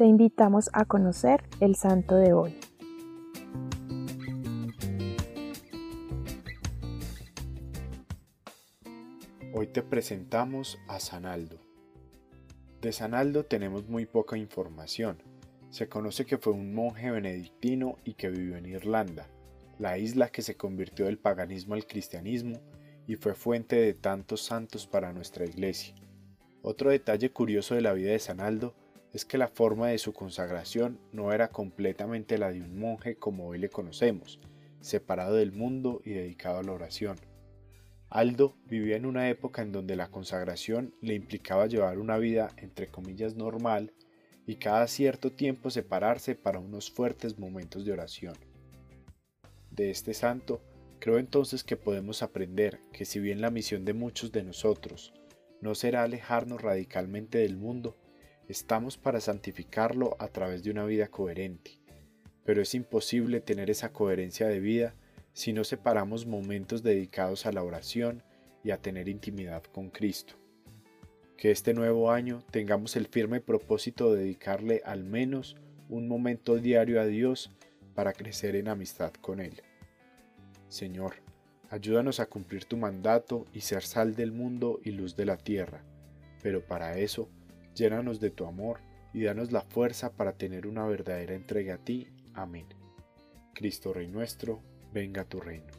te invitamos a conocer el santo de hoy. Hoy te presentamos a Sanaldo. De Sanaldo tenemos muy poca información. Se conoce que fue un monje benedictino y que vivió en Irlanda, la isla que se convirtió del paganismo al cristianismo y fue fuente de tantos santos para nuestra iglesia. Otro detalle curioso de la vida de Sanaldo es que la forma de su consagración no era completamente la de un monje como hoy le conocemos, separado del mundo y dedicado a la oración. Aldo vivía en una época en donde la consagración le implicaba llevar una vida entre comillas normal y cada cierto tiempo separarse para unos fuertes momentos de oración. De este santo, creo entonces que podemos aprender que si bien la misión de muchos de nosotros no será alejarnos radicalmente del mundo, estamos para santificarlo a través de una vida coherente. Pero es imposible tener esa coherencia de vida si no separamos momentos dedicados a la oración y a tener intimidad con Cristo. Que este nuevo año tengamos el firme propósito de dedicarle al menos un momento diario a Dios para crecer en amistad con Él. Señor, ayúdanos a cumplir tu mandato y ser sal del mundo y luz de la tierra, pero para eso, llénanos de tu amor y danos la fuerza para tener una verdadera entrega a ti. Amén. Cristo Rey nuestro, venga tu reino.